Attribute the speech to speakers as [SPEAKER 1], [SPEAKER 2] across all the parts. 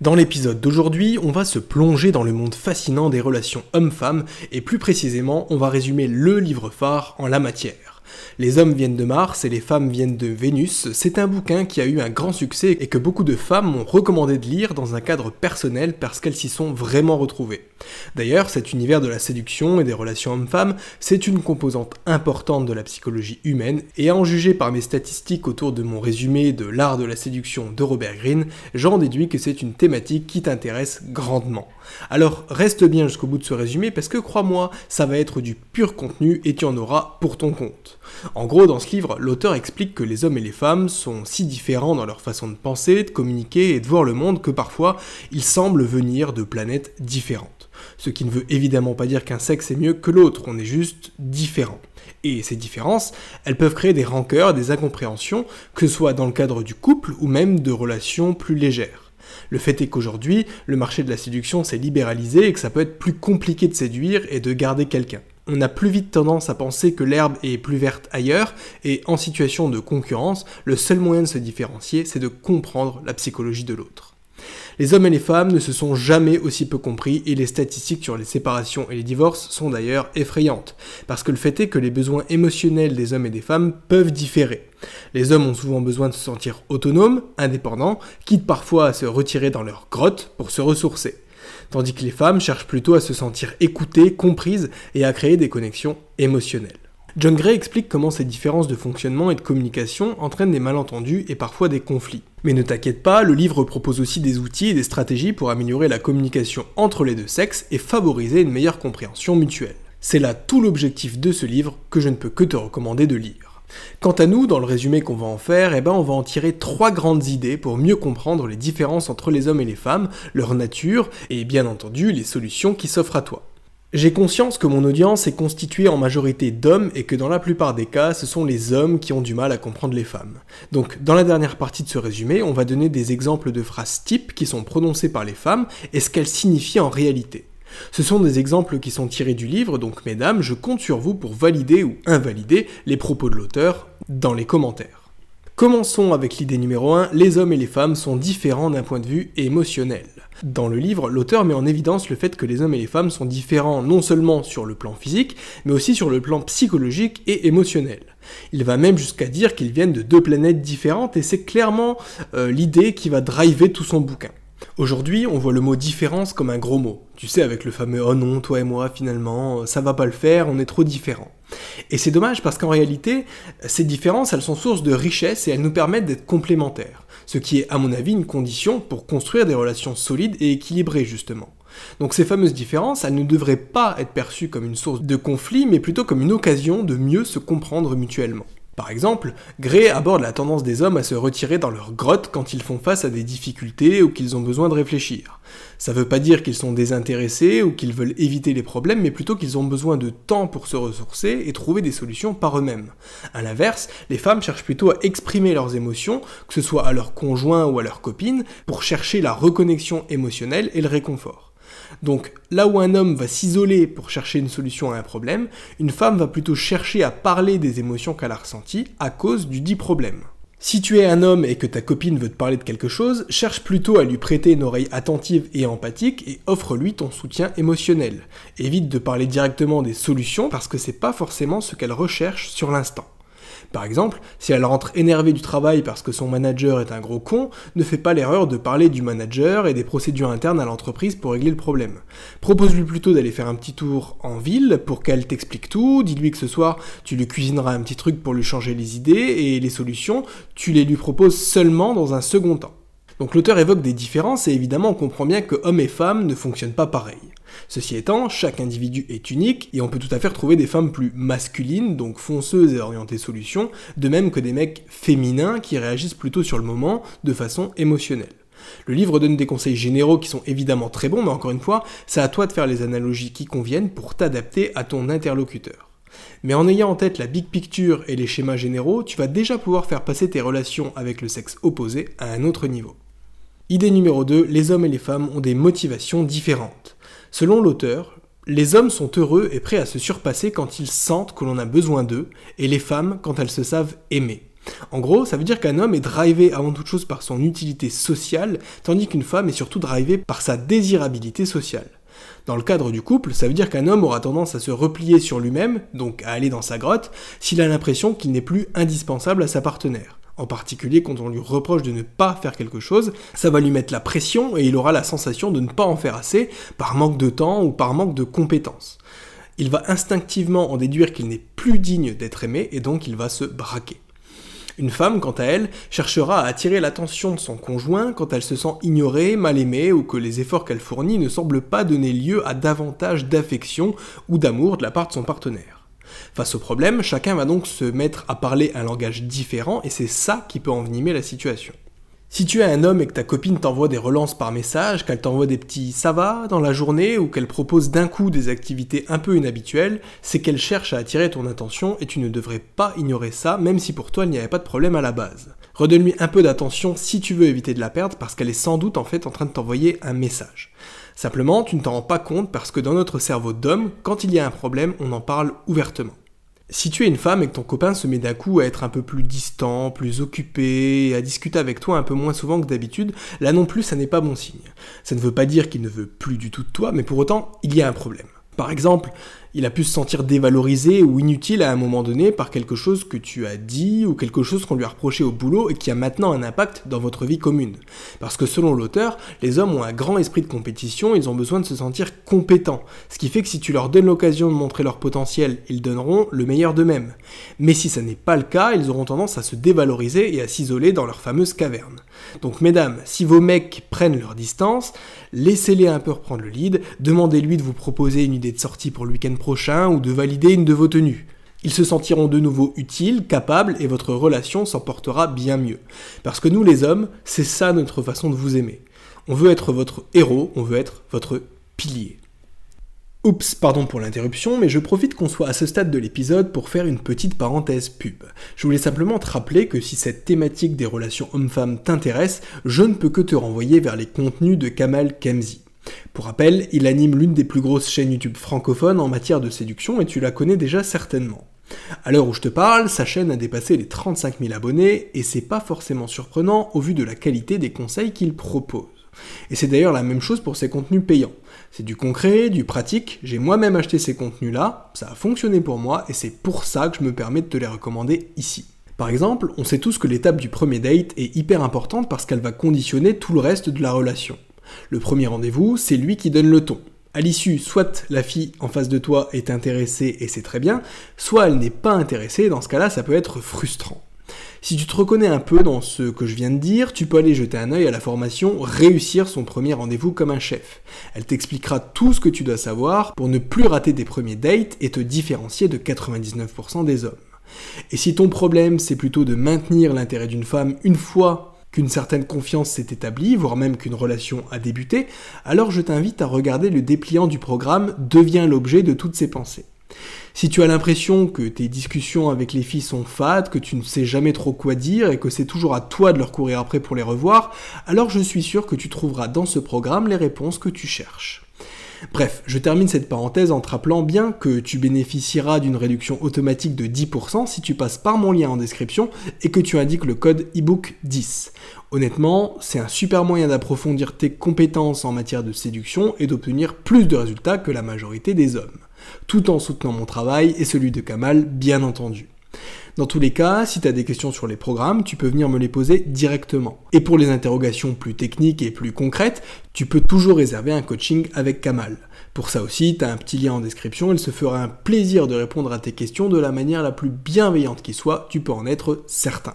[SPEAKER 1] Dans l'épisode d'aujourd'hui, on va se plonger dans le monde fascinant des relations hommes-femmes et plus précisément, on va résumer le livre phare en la matière. Les hommes viennent de Mars et les femmes viennent de Vénus, c'est un bouquin qui a eu un grand succès et que beaucoup de femmes m'ont recommandé de lire dans un cadre personnel parce qu'elles s'y sont vraiment retrouvées. D'ailleurs, cet univers de la séduction et des relations hommes-femmes, c'est une composante importante de la psychologie humaine, et à en juger par mes statistiques autour de mon résumé de l'art de la séduction de Robert Greene, j'en déduis que c'est une thématique qui t'intéresse grandement. Alors reste bien jusqu'au bout de ce résumé parce que crois-moi, ça va être du pur contenu et tu en auras pour ton compte. En gros, dans ce livre, l'auteur explique que les hommes et les femmes sont si différents dans leur façon de penser, de communiquer et de voir le monde que parfois ils semblent venir de planètes différentes. Ce qui ne veut évidemment pas dire qu'un sexe est mieux que l'autre, on est juste différent. Et ces différences, elles peuvent créer des rancœurs, des incompréhensions, que ce soit dans le cadre du couple ou même de relations plus légères. Le fait est qu'aujourd'hui, le marché de la séduction s'est libéralisé et que ça peut être plus compliqué de séduire et de garder quelqu'un. On a plus vite tendance à penser que l'herbe est plus verte ailleurs, et en situation de concurrence, le seul moyen de se différencier, c'est de comprendre la psychologie de l'autre. Les hommes et les femmes ne se sont jamais aussi peu compris et les statistiques sur les séparations et les divorces sont d'ailleurs effrayantes, parce que le fait est que les besoins émotionnels des hommes et des femmes peuvent différer. Les hommes ont souvent besoin de se sentir autonomes, indépendants, quitte parfois à se retirer dans leur grotte pour se ressourcer. Tandis que les femmes cherchent plutôt à se sentir écoutées, comprises et à créer des connexions émotionnelles. John Gray explique comment ces différences de fonctionnement et de communication entraînent des malentendus et parfois des conflits. Mais ne t'inquiète pas, le livre propose aussi des outils et des stratégies pour améliorer la communication entre les deux sexes et favoriser une meilleure compréhension mutuelle. C'est là tout l'objectif de ce livre que je ne peux que te recommander de lire. Quant à nous, dans le résumé qu'on va en faire, eh ben on va en tirer trois grandes idées pour mieux comprendre les différences entre les hommes et les femmes, leur nature et bien entendu les solutions qui s'offrent à toi. J'ai conscience que mon audience est constituée en majorité d'hommes et que dans la plupart des cas, ce sont les hommes qui ont du mal à comprendre les femmes. Donc, dans la dernière partie de ce résumé, on va donner des exemples de phrases types qui sont prononcées par les femmes et ce qu'elles signifient en réalité. Ce sont des exemples qui sont tirés du livre, donc mesdames, je compte sur vous pour valider ou invalider les propos de l'auteur dans les commentaires. Commençons avec l'idée numéro 1, les hommes et les femmes sont différents d'un point de vue émotionnel. Dans le livre, l'auteur met en évidence le fait que les hommes et les femmes sont différents non seulement sur le plan physique, mais aussi sur le plan psychologique et émotionnel. Il va même jusqu'à dire qu'ils viennent de deux planètes différentes et c'est clairement euh, l'idée qui va driver tout son bouquin. Aujourd'hui, on voit le mot différence comme un gros mot. Tu sais, avec le fameux oh non, toi et moi, finalement, ça va pas le faire, on est trop différents. Et c'est dommage parce qu'en réalité, ces différences, elles sont source de richesse et elles nous permettent d'être complémentaires. Ce qui est, à mon avis, une condition pour construire des relations solides et équilibrées, justement. Donc ces fameuses différences, elles ne devraient pas être perçues comme une source de conflit, mais plutôt comme une occasion de mieux se comprendre mutuellement. Par exemple, Gray aborde la tendance des hommes à se retirer dans leur grotte quand ils font face à des difficultés ou qu'ils ont besoin de réfléchir. Ça veut pas dire qu'ils sont désintéressés ou qu'ils veulent éviter les problèmes, mais plutôt qu'ils ont besoin de temps pour se ressourcer et trouver des solutions par eux-mêmes. A l'inverse, les femmes cherchent plutôt à exprimer leurs émotions, que ce soit à leur conjoint ou à leur copine, pour chercher la reconnexion émotionnelle et le réconfort. Donc là où un homme va s'isoler pour chercher une solution à un problème, une femme va plutôt chercher à parler des émotions qu'elle a ressenties à cause du dit problème. Si tu es un homme et que ta copine veut te parler de quelque chose, cherche plutôt à lui prêter une oreille attentive et empathique et offre-lui ton soutien émotionnel. Évite de parler directement des solutions parce que c'est pas forcément ce qu'elle recherche sur l'instant. Par exemple, si elle rentre énervée du travail parce que son manager est un gros con, ne fais pas l'erreur de parler du manager et des procédures internes à l'entreprise pour régler le problème. Propose-lui plutôt d'aller faire un petit tour en ville pour qu'elle t'explique tout, dis-lui que ce soir tu lui cuisineras un petit truc pour lui changer les idées et les solutions, tu les lui proposes seulement dans un second temps. Donc l'auteur évoque des différences et évidemment on comprend bien que hommes et femmes ne fonctionnent pas pareil. Ceci étant, chaque individu est unique et on peut tout à fait retrouver des femmes plus masculines, donc fonceuses et orientées solutions, de même que des mecs féminins qui réagissent plutôt sur le moment de façon émotionnelle. Le livre donne des conseils généraux qui sont évidemment très bons, mais encore une fois, c'est à toi de faire les analogies qui conviennent pour t'adapter à ton interlocuteur. Mais en ayant en tête la big picture et les schémas généraux, tu vas déjà pouvoir faire passer tes relations avec le sexe opposé à un autre niveau. Idée numéro 2, les hommes et les femmes ont des motivations différentes. Selon l'auteur, les hommes sont heureux et prêts à se surpasser quand ils sentent que l'on a besoin d'eux, et les femmes quand elles se savent aimer. En gros, ça veut dire qu'un homme est drivé avant toute chose par son utilité sociale, tandis qu'une femme est surtout drivée par sa désirabilité sociale. Dans le cadre du couple, ça veut dire qu'un homme aura tendance à se replier sur lui-même, donc à aller dans sa grotte, s'il a l'impression qu'il n'est plus indispensable à sa partenaire. En particulier quand on lui reproche de ne pas faire quelque chose, ça va lui mettre la pression et il aura la sensation de ne pas en faire assez par manque de temps ou par manque de compétences. Il va instinctivement en déduire qu'il n'est plus digne d'être aimé et donc il va se braquer. Une femme, quant à elle, cherchera à attirer l'attention de son conjoint quand elle se sent ignorée, mal aimée ou que les efforts qu'elle fournit ne semblent pas donner lieu à davantage d'affection ou d'amour de la part de son partenaire. Face au problème, chacun va donc se mettre à parler un langage différent et c'est ça qui peut envenimer la situation. Si tu es un homme et que ta copine t'envoie des relances par message, qu'elle t'envoie des petits ça va dans la journée ou qu'elle propose d'un coup des activités un peu inhabituelles, c'est qu'elle cherche à attirer ton attention et tu ne devrais pas ignorer ça même si pour toi il n'y avait pas de problème à la base. Redonne-lui un peu d'attention si tu veux éviter de la perdre parce qu'elle est sans doute en fait en train de t'envoyer un message. Simplement, tu ne t'en rends pas compte parce que dans notre cerveau d'homme, quand il y a un problème, on en parle ouvertement. Si tu es une femme et que ton copain se met d'un coup à être un peu plus distant, plus occupé, à discuter avec toi un peu moins souvent que d'habitude, là non plus ça n'est pas bon signe. Ça ne veut pas dire qu'il ne veut plus du tout de toi, mais pour autant, il y a un problème. Par exemple, il a pu se sentir dévalorisé ou inutile à un moment donné par quelque chose que tu as dit ou quelque chose qu'on lui a reproché au boulot et qui a maintenant un impact dans votre vie commune. Parce que selon l'auteur, les hommes ont un grand esprit de compétition, ils ont besoin de se sentir compétents. Ce qui fait que si tu leur donnes l'occasion de montrer leur potentiel, ils donneront le meilleur d'eux-mêmes. Mais si ça n'est pas le cas, ils auront tendance à se dévaloriser et à s'isoler dans leur fameuse caverne. Donc mesdames, si vos mecs prennent leur distance, laissez-les un peu reprendre le lead, demandez-lui de vous proposer une idée de sortie pour le week-end prochain ou de valider une de vos tenues. Ils se sentiront de nouveau utiles, capables, et votre relation s'en portera bien mieux. Parce que nous les hommes, c'est ça notre façon de vous aimer. On veut être votre héros, on veut être votre pilier. Oups, pardon pour l'interruption, mais je profite qu'on soit à ce stade de l'épisode pour faire une petite parenthèse pub. Je voulais simplement te rappeler que si cette thématique des relations hommes-femmes t'intéresse, je ne peux que te renvoyer vers les contenus de Kamal Kemzi. Pour rappel, il anime l'une des plus grosses chaînes YouTube francophones en matière de séduction et tu la connais déjà certainement. À l'heure où je te parle, sa chaîne a dépassé les 35 000 abonnés et c'est pas forcément surprenant au vu de la qualité des conseils qu'il propose. Et c'est d'ailleurs la même chose pour ses contenus payants. C'est du concret, du pratique, j'ai moi-même acheté ces contenus-là, ça a fonctionné pour moi et c'est pour ça que je me permets de te les recommander ici. Par exemple, on sait tous que l'étape du premier date est hyper importante parce qu'elle va conditionner tout le reste de la relation. Le premier rendez-vous, c'est lui qui donne le ton. À l'issue, soit la fille en face de toi est intéressée et c'est très bien, soit elle n'est pas intéressée, dans ce cas-là ça peut être frustrant. Si tu te reconnais un peu dans ce que je viens de dire, tu peux aller jeter un œil à la formation Réussir son premier rendez-vous comme un chef. Elle t'expliquera tout ce que tu dois savoir pour ne plus rater tes premiers dates et te différencier de 99% des hommes. Et si ton problème c'est plutôt de maintenir l'intérêt d'une femme une fois qu'une certaine confiance s'est établie, voire même qu'une relation a débuté, alors je t'invite à regarder le dépliant du programme Devient l'objet de toutes ces pensées. Si tu as l'impression que tes discussions avec les filles sont fades, que tu ne sais jamais trop quoi dire et que c'est toujours à toi de leur courir après pour les revoir, alors je suis sûr que tu trouveras dans ce programme les réponses que tu cherches. Bref, je termine cette parenthèse en te rappelant bien que tu bénéficieras d'une réduction automatique de 10% si tu passes par mon lien en description et que tu indiques le code ebook 10. Honnêtement, c'est un super moyen d'approfondir tes compétences en matière de séduction et d'obtenir plus de résultats que la majorité des hommes, tout en soutenant mon travail et celui de Kamal, bien entendu. Dans tous les cas, si tu as des questions sur les programmes, tu peux venir me les poser directement. Et pour les interrogations plus techniques et plus concrètes, tu peux toujours réserver un coaching avec Kamal. Pour ça aussi, tu as un petit lien en description, il se fera un plaisir de répondre à tes questions de la manière la plus bienveillante qui soit, tu peux en être certain.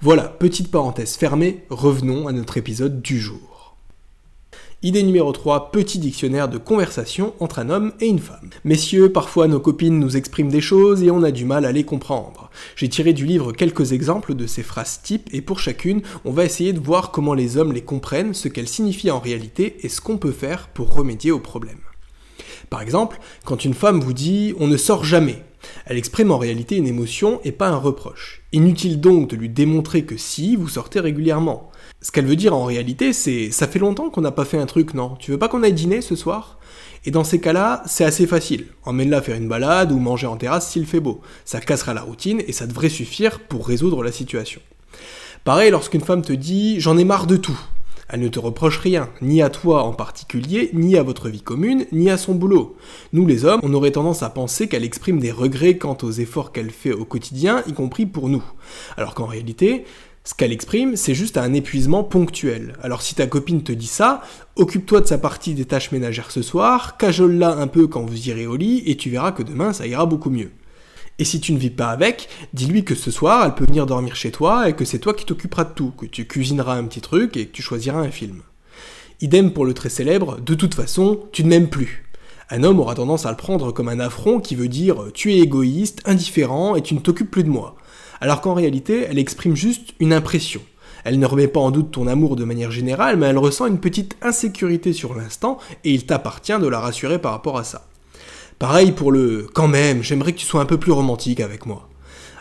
[SPEAKER 1] Voilà, petite parenthèse fermée, revenons à notre épisode du jour. Idée numéro 3, petit dictionnaire de conversation entre un homme et une femme. Messieurs, parfois nos copines nous expriment des choses et on a du mal à les comprendre. J'ai tiré du livre quelques exemples de ces phrases types et pour chacune, on va essayer de voir comment les hommes les comprennent, ce qu'elles signifient en réalité et ce qu'on peut faire pour remédier au problème. Par exemple, quand une femme vous dit on ne sort jamais, elle exprime en réalité une émotion et pas un reproche. Inutile donc de lui démontrer que si, vous sortez régulièrement. Ce qu'elle veut dire en réalité, c'est ça fait longtemps qu'on n'a pas fait un truc, non? Tu veux pas qu'on aille dîner ce soir? Et dans ces cas-là, c'est assez facile. Emmène-la faire une balade ou manger en terrasse s'il fait beau. Ça cassera la routine et ça devrait suffire pour résoudre la situation. Pareil lorsqu'une femme te dit j'en ai marre de tout. Elle ne te reproche rien, ni à toi en particulier, ni à votre vie commune, ni à son boulot. Nous les hommes, on aurait tendance à penser qu'elle exprime des regrets quant aux efforts qu'elle fait au quotidien, y compris pour nous. Alors qu'en réalité, ce qu'elle exprime, c'est juste un épuisement ponctuel. Alors si ta copine te dit ça, occupe-toi de sa partie des tâches ménagères ce soir, cajole-la un peu quand vous irez au lit, et tu verras que demain ça ira beaucoup mieux. Et si tu ne vis pas avec, dis-lui que ce soir, elle peut venir dormir chez toi et que c'est toi qui t'occuperas de tout, que tu cuisineras un petit truc et que tu choisiras un film. Idem pour le très célèbre, de toute façon, tu ne m'aimes plus. Un homme aura tendance à le prendre comme un affront qui veut dire tu es égoïste, indifférent et tu ne t'occupes plus de moi. Alors qu'en réalité, elle exprime juste une impression. Elle ne remet pas en doute ton amour de manière générale, mais elle ressent une petite insécurité sur l'instant et il t'appartient de la rassurer par rapport à ça. Pareil pour le quand même, j'aimerais que tu sois un peu plus romantique avec moi.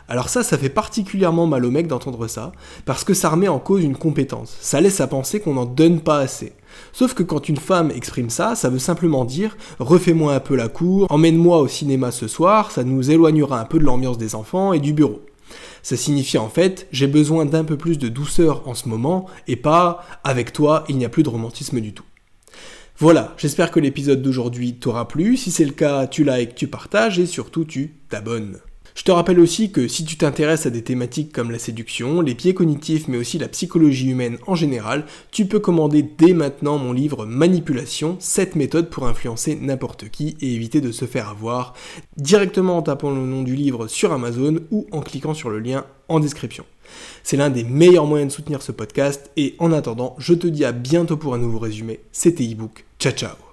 [SPEAKER 1] Alors ça, ça fait particulièrement mal au mec d'entendre ça, parce que ça remet en cause une compétence. Ça laisse à penser qu'on n'en donne pas assez. Sauf que quand une femme exprime ça, ça veut simplement dire refais-moi un peu la cour, emmène-moi au cinéma ce soir, ça nous éloignera un peu de l'ambiance des enfants et du bureau. Ça signifie en fait j'ai besoin d'un peu plus de douceur en ce moment et pas avec toi il n'y a plus de romantisme du tout. Voilà, j'espère que l'épisode d'aujourd'hui t'aura plu. Si c'est le cas, tu likes, tu partages et surtout tu t'abonnes. Je te rappelle aussi que si tu t'intéresses à des thématiques comme la séduction, les pieds cognitifs, mais aussi la psychologie humaine en général, tu peux commander dès maintenant mon livre Manipulation, 7 méthodes pour influencer n'importe qui et éviter de se faire avoir, directement en tapant le nom du livre sur Amazon ou en cliquant sur le lien description. C'est l'un des meilleurs moyens de soutenir ce podcast et en attendant, je te dis à bientôt pour un nouveau résumé. C'était ebook. Ciao ciao